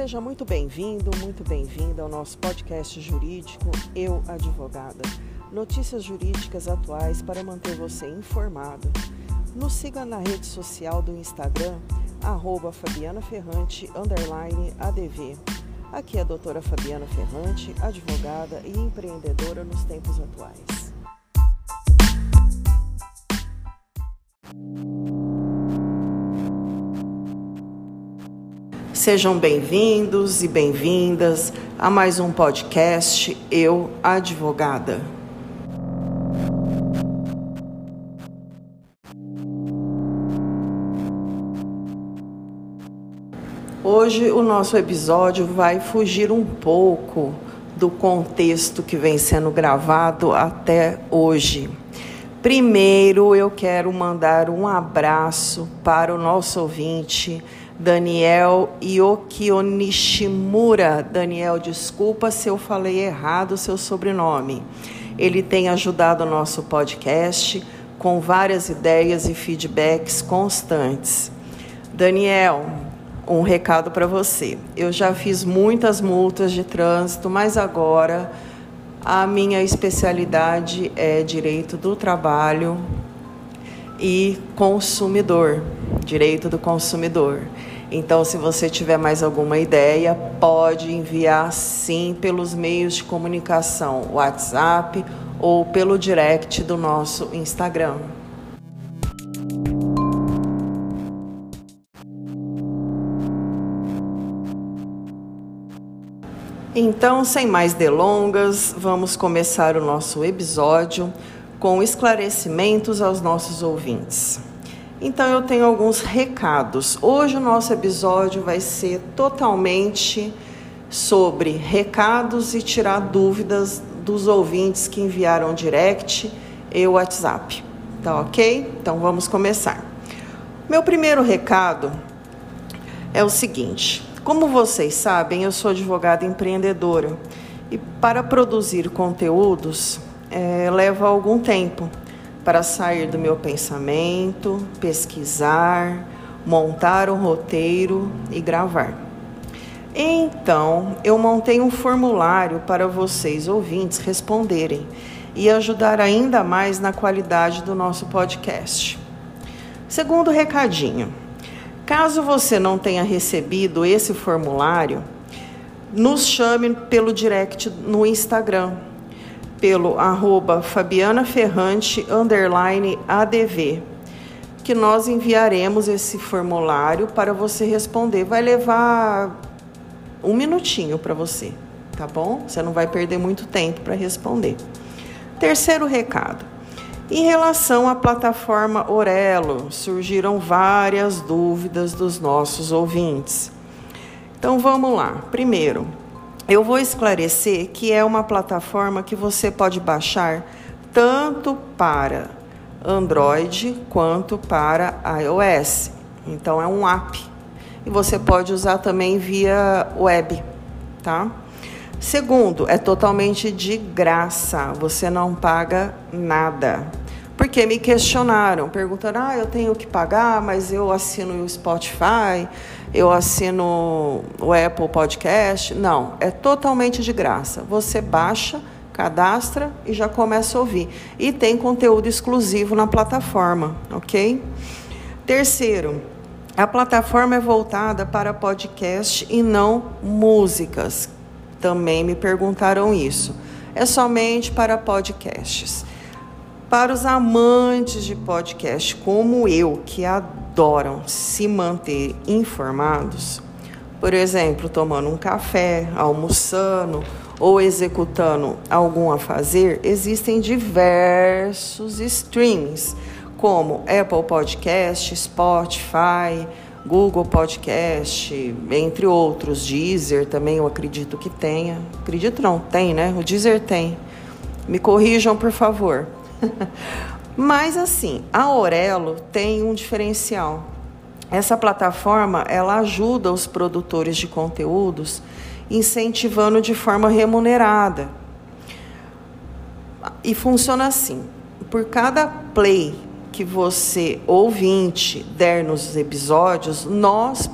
Seja muito bem-vindo, muito bem-vinda ao nosso podcast jurídico Eu Advogada. Notícias jurídicas atuais para manter você informado. Nos siga na rede social do Instagram, arroba Fabiana Ferrante, ADV. Aqui é a doutora Fabiana Ferrante, advogada e empreendedora nos tempos atuais. Sejam bem-vindos e bem-vindas a mais um podcast Eu Advogada. Hoje o nosso episódio vai fugir um pouco do contexto que vem sendo gravado até hoje. Primeiro, eu quero mandar um abraço para o nosso ouvinte Daniel Yokionishimura. Daniel, desculpa se eu falei errado o seu sobrenome. Ele tem ajudado o nosso podcast com várias ideias e feedbacks constantes. Daniel, um recado para você. Eu já fiz muitas multas de trânsito, mas agora a minha especialidade é direito do trabalho e consumidor, direito do consumidor. Então, se você tiver mais alguma ideia, pode enviar sim pelos meios de comunicação, WhatsApp ou pelo direct do nosso Instagram. Então, sem mais delongas, vamos começar o nosso episódio com esclarecimentos aos nossos ouvintes. Então eu tenho alguns recados. Hoje o nosso episódio vai ser totalmente sobre recados e tirar dúvidas dos ouvintes que enviaram direct e WhatsApp. Tá ok? Então vamos começar. Meu primeiro recado é o seguinte: como vocês sabem, eu sou advogada empreendedora e para produzir conteúdos é, leva algum tempo para sair do meu pensamento, pesquisar, montar um roteiro e gravar. Então, eu montei um formulário para vocês, ouvintes, responderem e ajudar ainda mais na qualidade do nosso podcast. Segundo recadinho: caso você não tenha recebido esse formulário, nos chame pelo direct no Instagram pelo arroba Fabiana Ferrante underline ADV, que nós enviaremos esse formulário para você responder. Vai levar um minutinho para você, tá bom? Você não vai perder muito tempo para responder. Terceiro recado. Em relação à plataforma Orelo, surgiram várias dúvidas dos nossos ouvintes. Então vamos lá. Primeiro, eu vou esclarecer que é uma plataforma que você pode baixar tanto para Android quanto para iOS. Então é um app e você pode usar também via web, tá? Segundo, é totalmente de graça, você não paga nada. Porque me questionaram, perguntaram: ah, eu tenho que pagar, mas eu assino o Spotify, eu assino o Apple Podcast. Não, é totalmente de graça. Você baixa, cadastra e já começa a ouvir. E tem conteúdo exclusivo na plataforma, ok? Terceiro, a plataforma é voltada para podcast e não músicas. Também me perguntaram isso. É somente para podcasts. Para os amantes de podcast como eu, que adoram se manter informados, por exemplo, tomando um café, almoçando ou executando algum a fazer, existem diversos streams, como Apple Podcast, Spotify, Google Podcast, entre outros, Deezer também eu acredito que tenha. Acredito não, tem, né? O Deezer tem. Me corrijam, por favor. Mas assim, a Aurelo tem um diferencial. Essa plataforma, ela ajuda os produtores de conteúdos incentivando de forma remunerada. E funciona assim: por cada play que você ouvinte der nos episódios, nós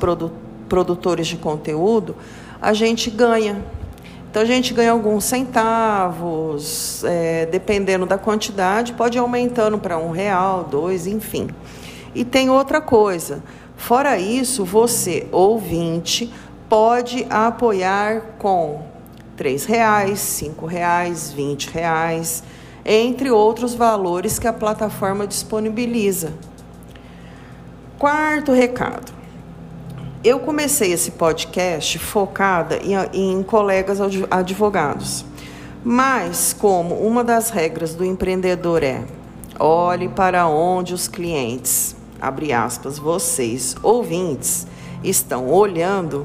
produtores de conteúdo, a gente ganha. Então a gente ganha alguns centavos, é, dependendo da quantidade, pode ir aumentando para um real, dois, enfim. E tem outra coisa. Fora isso, você, ouvinte, pode apoiar com R$ reais, R$ reais, R$ reais, entre outros valores que a plataforma disponibiliza. Quarto recado. Eu comecei esse podcast focada em, em colegas advogados. Mas, como uma das regras do empreendedor é olhe para onde os clientes, abre aspas, vocês, ouvintes, estão olhando,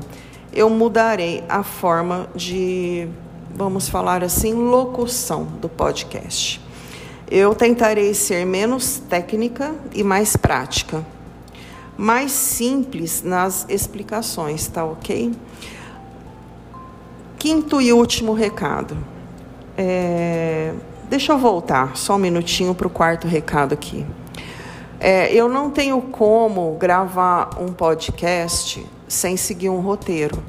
eu mudarei a forma de, vamos falar assim, locução do podcast. Eu tentarei ser menos técnica e mais prática, mais simples nas explicações, tá ok? Quinto e último recado. É, deixa eu voltar só um minutinho para o quarto recado aqui. É, eu não tenho como gravar um podcast sem seguir um roteiro.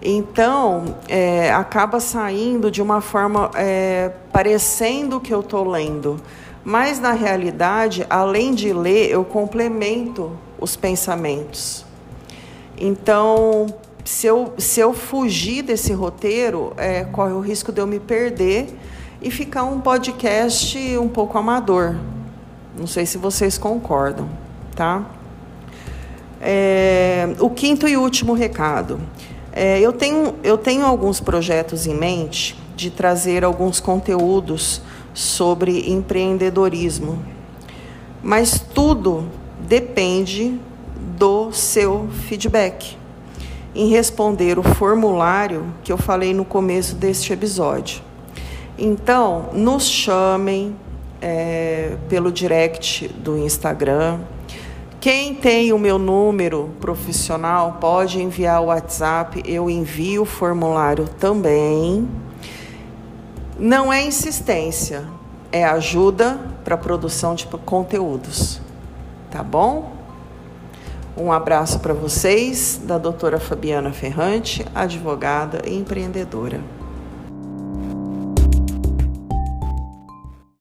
Então, é, acaba saindo de uma forma é, parecendo que eu estou lendo, mas na realidade, além de ler, eu complemento os pensamentos. Então, se eu, se eu fugir desse roteiro, é, corre o risco de eu me perder e ficar um podcast um pouco amador. Não sei se vocês concordam, tá? É, o quinto e último recado. É, eu, tenho, eu tenho alguns projetos em mente de trazer alguns conteúdos sobre empreendedorismo, mas tudo depende do seu feedback em responder o formulário que eu falei no começo deste episódio. Então, nos chamem, é, pelo direct do Instagram. Quem tem o meu número profissional pode enviar o WhatsApp, eu envio o formulário também. Não é insistência, é ajuda para produção de conteúdos. Tá bom? Um abraço para vocês, da doutora Fabiana Ferrante, advogada e empreendedora.